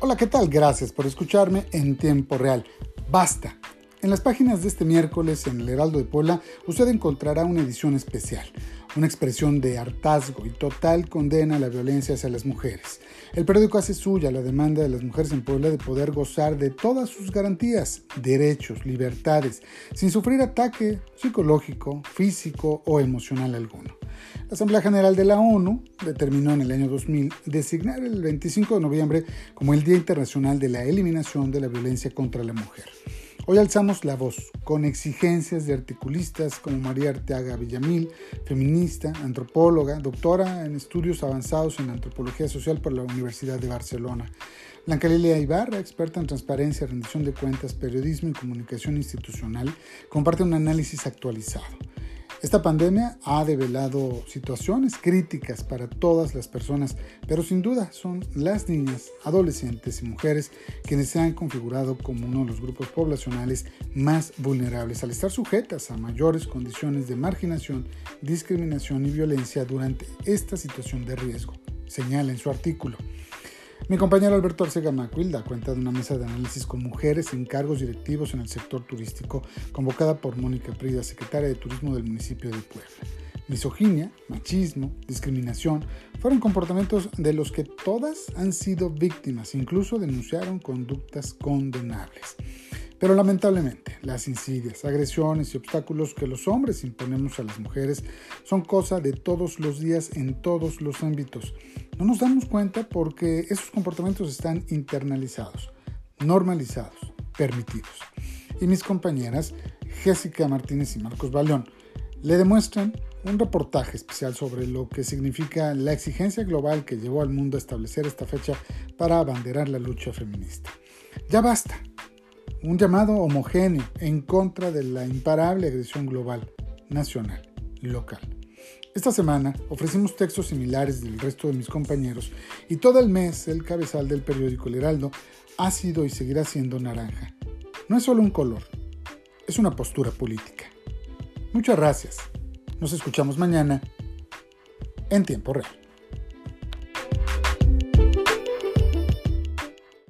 Hola, ¿qué tal? Gracias por escucharme en tiempo real. Basta. En las páginas de este miércoles en el Heraldo de Puebla usted encontrará una edición especial, una expresión de hartazgo y total condena a la violencia hacia las mujeres. El periódico hace suya la demanda de las mujeres en Puebla de poder gozar de todas sus garantías, derechos, libertades, sin sufrir ataque psicológico, físico o emocional alguno. La Asamblea General de la ONU determinó en el año 2000 designar el 25 de noviembre como el Día Internacional de la Eliminación de la Violencia contra la Mujer. Hoy alzamos la voz con exigencias de articulistas como María Arteaga Villamil, feminista, antropóloga, doctora en estudios avanzados en antropología social por la Universidad de Barcelona. Blanca Lilia Ibarra, experta en transparencia, rendición de cuentas, periodismo y comunicación institucional, comparte un análisis actualizado. Esta pandemia ha develado situaciones críticas para todas las personas, pero sin duda son las niñas, adolescentes y mujeres quienes se han configurado como uno de los grupos poblacionales más vulnerables al estar sujetas a mayores condiciones de marginación, discriminación y violencia durante esta situación de riesgo, señala en su artículo. Mi compañero Alberto Arcega Macuil da cuenta de una mesa de análisis con mujeres en cargos directivos en el sector turístico, convocada por Mónica Prida, secretaria de Turismo del municipio de Puebla. Misoginia, machismo, discriminación fueron comportamientos de los que todas han sido víctimas, incluso denunciaron conductas condenables. Pero lamentablemente, las insidias, agresiones y obstáculos que los hombres imponemos a las mujeres son cosa de todos los días en todos los ámbitos. No nos damos cuenta porque esos comportamientos están internalizados, normalizados, permitidos. Y mis compañeras, Jessica Martínez y Marcos Baleón, le demuestran un reportaje especial sobre lo que significa la exigencia global que llevó al mundo a establecer esta fecha para abanderar la lucha feminista. Ya basta un llamado homogéneo en contra de la imparable agresión global, nacional local. Esta semana ofrecimos textos similares del resto de mis compañeros y todo el mes el cabezal del periódico El Heraldo ha sido y seguirá siendo naranja. No es solo un color, es una postura política. Muchas gracias. Nos escuchamos mañana en tiempo real.